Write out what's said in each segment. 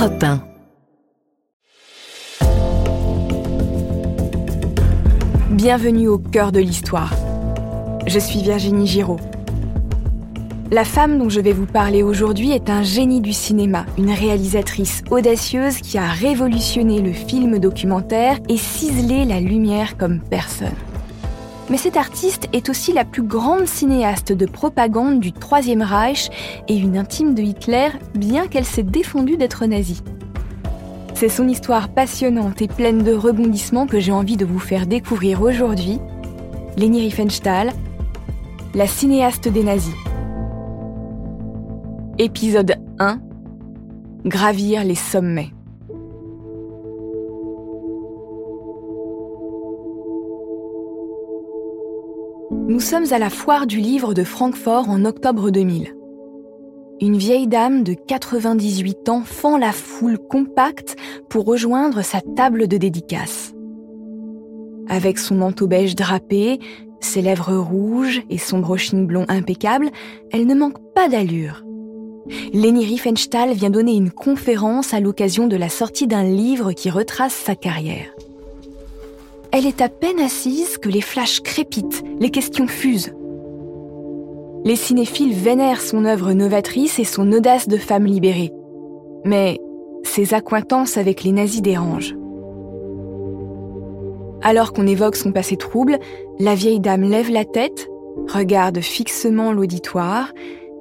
Europe 1. Bienvenue au cœur de l'histoire. Je suis Virginie Giraud. La femme dont je vais vous parler aujourd'hui est un génie du cinéma, une réalisatrice audacieuse qui a révolutionné le film documentaire et ciselé la lumière comme personne. Mais cette artiste est aussi la plus grande cinéaste de propagande du Troisième Reich et une intime de Hitler, bien qu'elle s'est défendue d'être nazie. C'est son histoire passionnante et pleine de rebondissements que j'ai envie de vous faire découvrir aujourd'hui. Leni Riefenstahl, la cinéaste des nazis. Épisode 1 Gravir les sommets. Nous sommes à la foire du livre de Francfort en octobre 2000. Une vieille dame de 98 ans fend la foule compacte pour rejoindre sa table de dédicace. Avec son manteau beige drapé, ses lèvres rouges et son brushing blond impeccable, elle ne manque pas d'allure. Leni Riefenstahl vient donner une conférence à l'occasion de la sortie d'un livre qui retrace sa carrière. Elle est à peine assise que les flashs crépitent, les questions fusent. Les cinéphiles vénèrent son œuvre novatrice et son audace de femme libérée. Mais ses accointances avec les nazis dérangent. Alors qu'on évoque son passé trouble, la vieille dame lève la tête, regarde fixement l'auditoire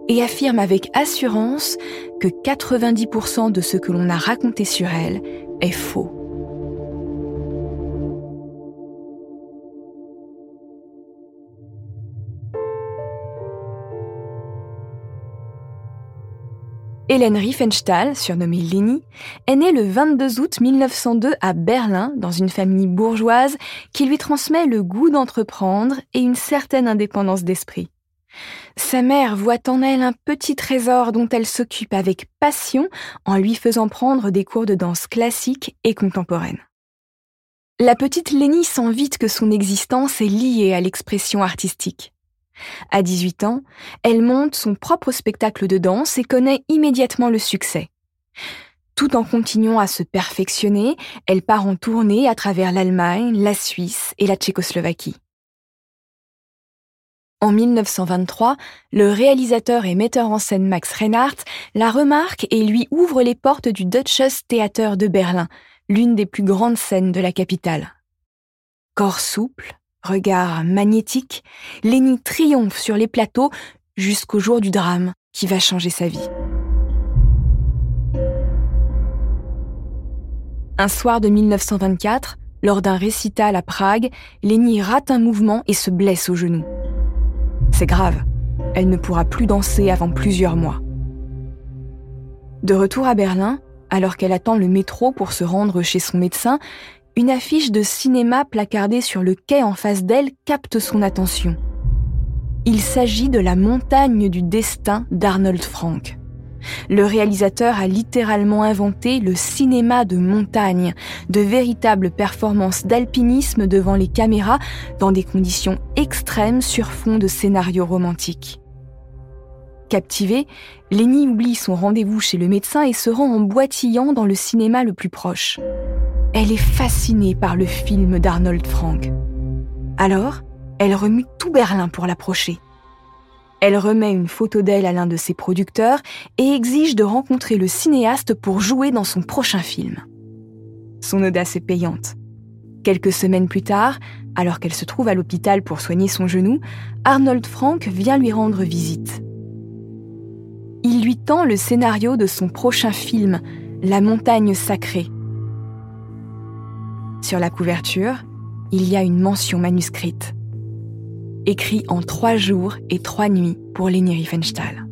et affirme avec assurance que 90% de ce que l'on a raconté sur elle est faux. Hélène Riefenstahl, surnommée Leni, est née le 22 août 1902 à Berlin dans une famille bourgeoise qui lui transmet le goût d'entreprendre et une certaine indépendance d'esprit. Sa mère voit en elle un petit trésor dont elle s'occupe avec passion en lui faisant prendre des cours de danse classique et contemporaine. La petite Lénie sent vite que son existence est liée à l'expression artistique. À 18 ans, elle monte son propre spectacle de danse et connaît immédiatement le succès. Tout en continuant à se perfectionner, elle part en tournée à travers l'Allemagne, la Suisse et la Tchécoslovaquie. En 1923, le réalisateur et metteur en scène Max Reinhardt la remarque et lui ouvre les portes du Deutsches Theater de Berlin, l'une des plus grandes scènes de la capitale. Corps souple, regard magnétique, Lénie triomphe sur les plateaux jusqu'au jour du drame qui va changer sa vie. Un soir de 1924, lors d'un récital à Prague, Lénie rate un mouvement et se blesse au genou. C'est grave, elle ne pourra plus danser avant plusieurs mois. De retour à Berlin, alors qu'elle attend le métro pour se rendre chez son médecin, une affiche de cinéma placardée sur le quai en face d'elle capte son attention. Il s'agit de La montagne du destin d'Arnold Frank. Le réalisateur a littéralement inventé le cinéma de montagne, de véritables performances d'alpinisme devant les caméras dans des conditions extrêmes sur fond de scénarios romantiques. Captivée, Lenny oublie son rendez-vous chez le médecin et se rend en boitillant dans le cinéma le plus proche. Elle est fascinée par le film d'Arnold Frank. Alors, elle remue tout Berlin pour l'approcher. Elle remet une photo d'elle à l'un de ses producteurs et exige de rencontrer le cinéaste pour jouer dans son prochain film. Son audace est payante. Quelques semaines plus tard, alors qu'elle se trouve à l'hôpital pour soigner son genou, Arnold Frank vient lui rendre visite. Il lui tend le scénario de son prochain film, La montagne sacrée, sur la couverture, il y a une mention manuscrite. Écrit en trois jours et trois nuits pour Leni Riefenstahl.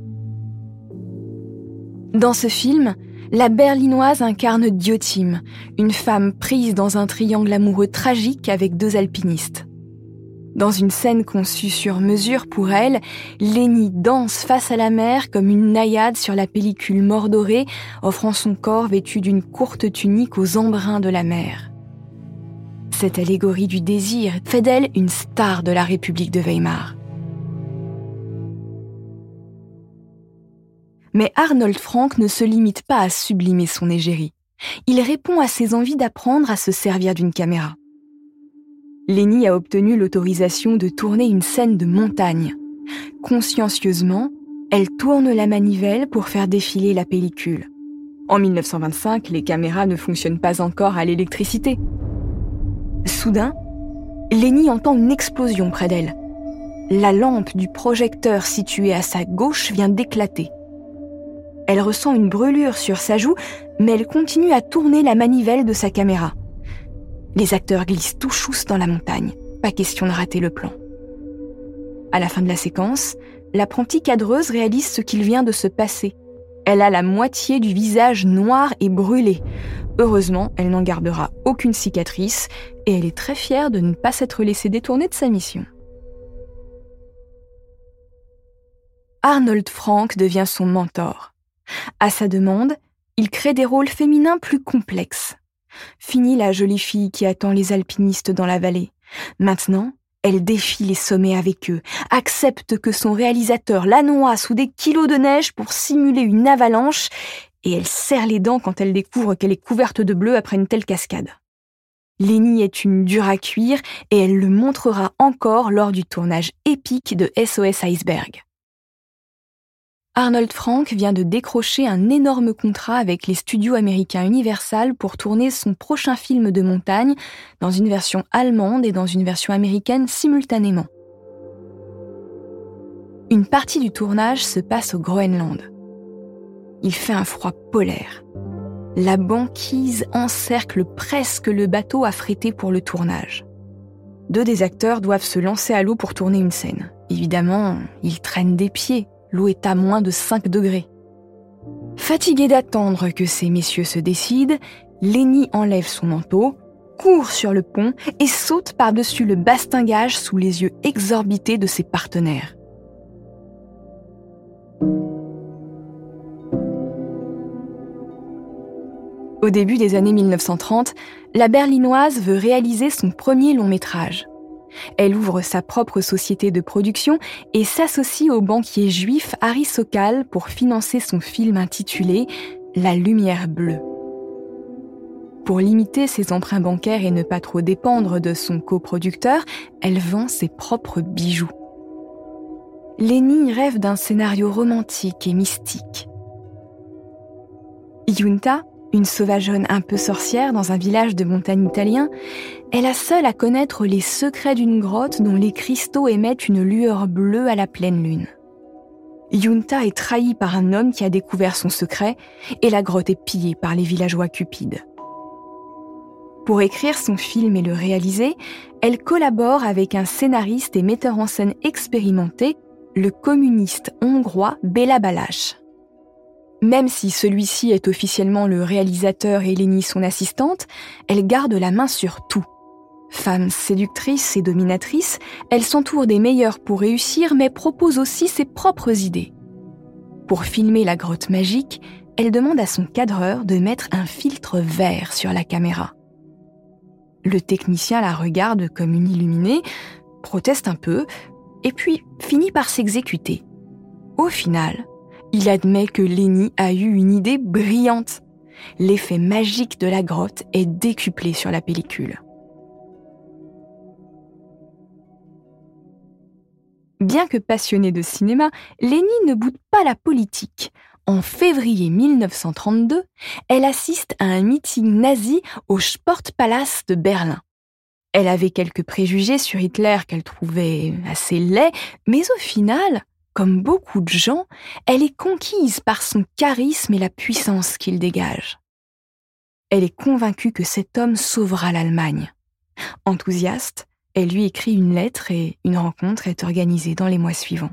Dans ce film, la berlinoise incarne Diotim, une femme prise dans un triangle amoureux tragique avec deux alpinistes. Dans une scène conçue sur mesure pour elle, Lénie danse face à la mer comme une naïade sur la pellicule mordorée, offrant son corps vêtu d'une courte tunique aux embruns de la mer. Cette allégorie du désir fait d'elle une star de la République de Weimar. Mais Arnold Frank ne se limite pas à sublimer son égérie. Il répond à ses envies d'apprendre à se servir d'une caméra. Lenny a obtenu l'autorisation de tourner une scène de montagne. Consciencieusement, elle tourne la manivelle pour faire défiler la pellicule. En 1925, les caméras ne fonctionnent pas encore à l'électricité. Soudain, Lenny entend une explosion près d'elle. La lampe du projecteur situé à sa gauche vient d'éclater. Elle ressent une brûlure sur sa joue, mais elle continue à tourner la manivelle de sa caméra. Les acteurs glissent tout chousse dans la montagne. Pas question de rater le plan. À la fin de la séquence, l'apprentie cadreuse réalise ce qu'il vient de se passer. Elle a la moitié du visage noir et brûlé. Heureusement, elle n'en gardera aucune cicatrice et elle est très fière de ne pas s'être laissée détourner de sa mission. Arnold Frank devient son mentor. À sa demande, il crée des rôles féminins plus complexes. Fini la jolie fille qui attend les alpinistes dans la vallée. Maintenant, elle défie les sommets avec eux, accepte que son réalisateur la noie sous des kilos de neige pour simuler une avalanche, et elle serre les dents quand elle découvre qu'elle est couverte de bleu après une telle cascade. Lenny est une dure à cuire et elle le montrera encore lors du tournage épique de SOS Iceberg. Arnold Frank vient de décrocher un énorme contrat avec les studios américains Universal pour tourner son prochain film de montagne dans une version allemande et dans une version américaine simultanément. Une partie du tournage se passe au Groenland. Il fait un froid polaire. La banquise encercle presque le bateau affrété pour le tournage. Deux des acteurs doivent se lancer à l'eau pour tourner une scène. Évidemment, ils traînent des pieds L'eau est à moins de 5 degrés. Fatigué d'attendre que ces messieurs se décident, Lenny enlève son manteau, court sur le pont et saute par-dessus le bastingage sous les yeux exorbités de ses partenaires. Au début des années 1930, la berlinoise veut réaliser son premier long métrage. Elle ouvre sa propre société de production et s'associe au banquier juif Harry Sokal pour financer son film intitulé La lumière bleue. Pour limiter ses emprunts bancaires et ne pas trop dépendre de son coproducteur, elle vend ses propres bijoux. Lenny rêve d'un scénario romantique et mystique. Yunta, une sauvageonne un peu sorcière dans un village de montagne italien, est la seule à connaître les secrets d'une grotte dont les cristaux émettent une lueur bleue à la pleine lune. Yunta est trahie par un homme qui a découvert son secret et la grotte est pillée par les villageois cupides. Pour écrire son film et le réaliser, elle collabore avec un scénariste et metteur en scène expérimenté, le communiste hongrois Béla Balázs. Même si celui-ci est officiellement le réalisateur et Lénie son assistante, elle garde la main sur tout. Femme séductrice et dominatrice, elle s'entoure des meilleurs pour réussir, mais propose aussi ses propres idées. Pour filmer la grotte magique, elle demande à son cadreur de mettre un filtre vert sur la caméra. Le technicien la regarde comme une illuminée, proteste un peu, et puis finit par s'exécuter. Au final, il admet que Lenny a eu une idée brillante. L'effet magique de la grotte est décuplé sur la pellicule. Bien que passionnée de cinéma, Lenny ne boude pas la politique. En février 1932, elle assiste à un meeting nazi au Sportpalast de Berlin. Elle avait quelques préjugés sur Hitler qu'elle trouvait assez laid, mais au final, comme beaucoup de gens, elle est conquise par son charisme et la puissance qu'il dégage. Elle est convaincue que cet homme sauvera l'Allemagne. Enthousiaste, elle lui écrit une lettre et une rencontre est organisée dans les mois suivants.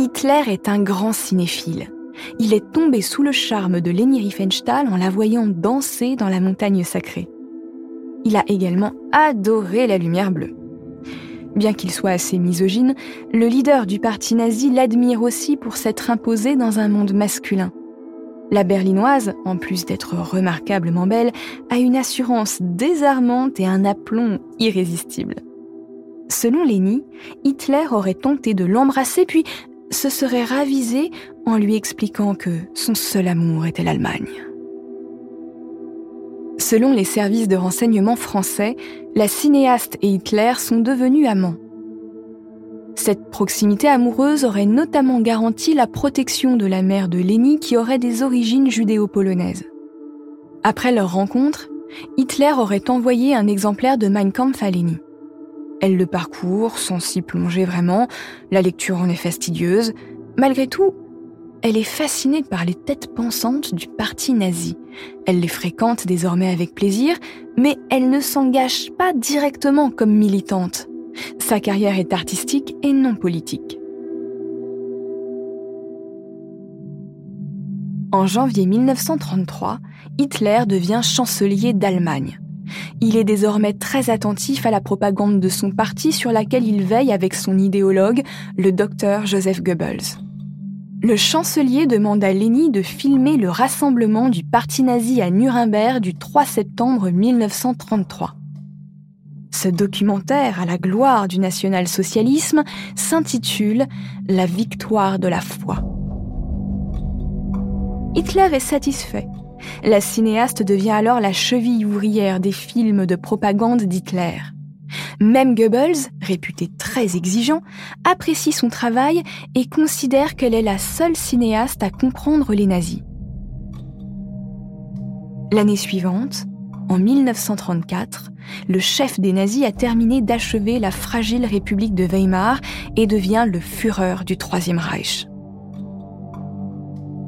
Hitler est un grand cinéphile. Il est tombé sous le charme de Leni Riefenstahl en la voyant danser dans la montagne sacrée. Il a également adoré la lumière bleue. Bien qu'il soit assez misogyne, le leader du parti nazi l'admire aussi pour s'être imposé dans un monde masculin. La berlinoise, en plus d'être remarquablement belle, a une assurance désarmante et un aplomb irrésistible. Selon Leni, Hitler aurait tenté de l'embrasser puis se serait ravisé en lui expliquant que son seul amour était l'Allemagne. Selon les services de renseignement français, la cinéaste et Hitler sont devenus amants. Cette proximité amoureuse aurait notamment garanti la protection de la mère de Leni qui aurait des origines judéo-polonaises. Après leur rencontre, Hitler aurait envoyé un exemplaire de Mein Kampf à Leni. Elle le parcourt sans s'y plonger vraiment, la lecture en est fastidieuse. Malgré tout, elle est fascinée par les têtes pensantes du parti nazi. Elle les fréquente désormais avec plaisir, mais elle ne s'engage pas directement comme militante. Sa carrière est artistique et non politique. En janvier 1933, Hitler devient chancelier d'Allemagne. Il est désormais très attentif à la propagande de son parti sur laquelle il veille avec son idéologue, le docteur Joseph Goebbels. Le chancelier demande à Leni de filmer le rassemblement du parti nazi à Nuremberg du 3 septembre 1933. Ce documentaire à la gloire du national-socialisme s'intitule La victoire de la foi. Hitler est satisfait la cinéaste devient alors la cheville ouvrière des films de propagande d'Hitler. Même Goebbels, réputé très exigeant, apprécie son travail et considère qu'elle est la seule cinéaste à comprendre les nazis. L'année suivante, en 1934, le chef des nazis a terminé d'achever la fragile République de Weimar et devient le Führer du Troisième Reich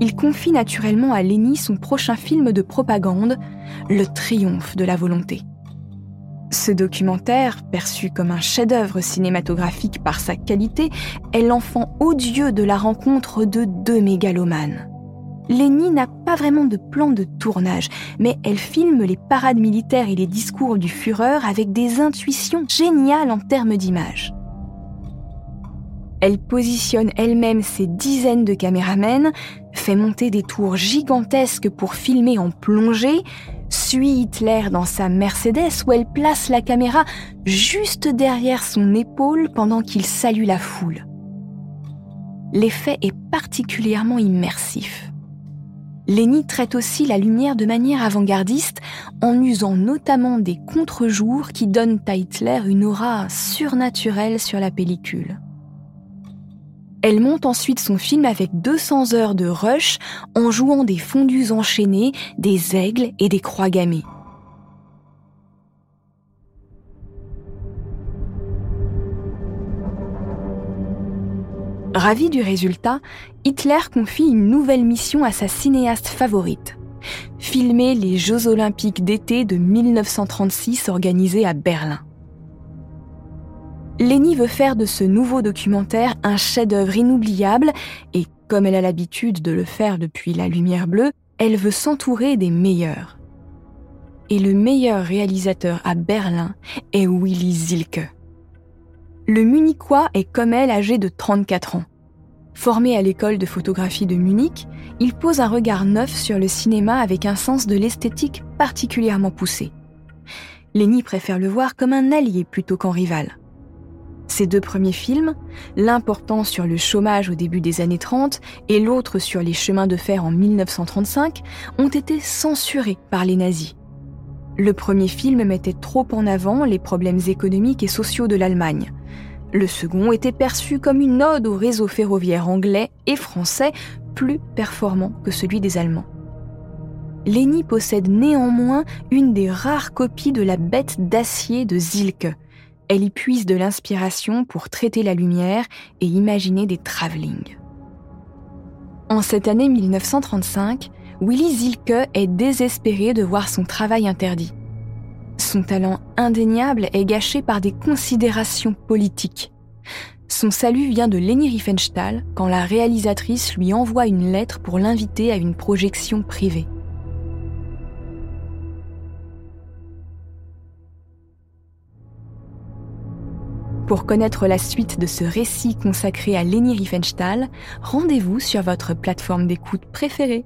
il confie naturellement à Leni son prochain film de propagande, Le triomphe de la volonté. Ce documentaire, perçu comme un chef-d'œuvre cinématographique par sa qualité, est l'enfant odieux de la rencontre de deux mégalomanes. Leni n'a pas vraiment de plan de tournage, mais elle filme les parades militaires et les discours du Führer avec des intuitions géniales en termes d'image. Elle positionne elle-même ses dizaines de caméramens, fait monter des tours gigantesques pour filmer en plongée, suit Hitler dans sa Mercedes où elle place la caméra juste derrière son épaule pendant qu'il salue la foule. L'effet est particulièrement immersif. Leni traite aussi la lumière de manière avant-gardiste en usant notamment des contre-jours qui donnent à Hitler une aura surnaturelle sur la pellicule. Elle monte ensuite son film avec 200 heures de rush en jouant des fondus enchaînés, des aigles et des croix gammées. Ravi du résultat, Hitler confie une nouvelle mission à sa cinéaste favorite. Filmer les Jeux olympiques d'été de 1936 organisés à Berlin. Leni veut faire de ce nouveau documentaire un chef-d'œuvre inoubliable et, comme elle a l'habitude de le faire depuis La Lumière Bleue, elle veut s'entourer des meilleurs. Et le meilleur réalisateur à Berlin est Willy Zilke. Le Munichois est comme elle âgé de 34 ans. Formé à l'école de photographie de Munich, il pose un regard neuf sur le cinéma avec un sens de l'esthétique particulièrement poussé. Leni préfère le voir comme un allié plutôt qu'en rival. Ces deux premiers films, l'un sur le chômage au début des années 30 et l'autre sur les chemins de fer en 1935, ont été censurés par les nazis. Le premier film mettait trop en avant les problèmes économiques et sociaux de l'Allemagne. Le second était perçu comme une ode au réseau ferroviaire anglais et français plus performant que celui des Allemands. Leni possède néanmoins une des rares copies de la bête d'acier de Zilke, elle y puise de l'inspiration pour traiter la lumière et imaginer des travelling. En cette année 1935, Willy Zilke est désespéré de voir son travail interdit. Son talent indéniable est gâché par des considérations politiques. Son salut vient de Leni Riefenstahl quand la réalisatrice lui envoie une lettre pour l'inviter à une projection privée. Pour connaître la suite de ce récit consacré à Leni Riefenstahl, rendez-vous sur votre plateforme d'écoute préférée.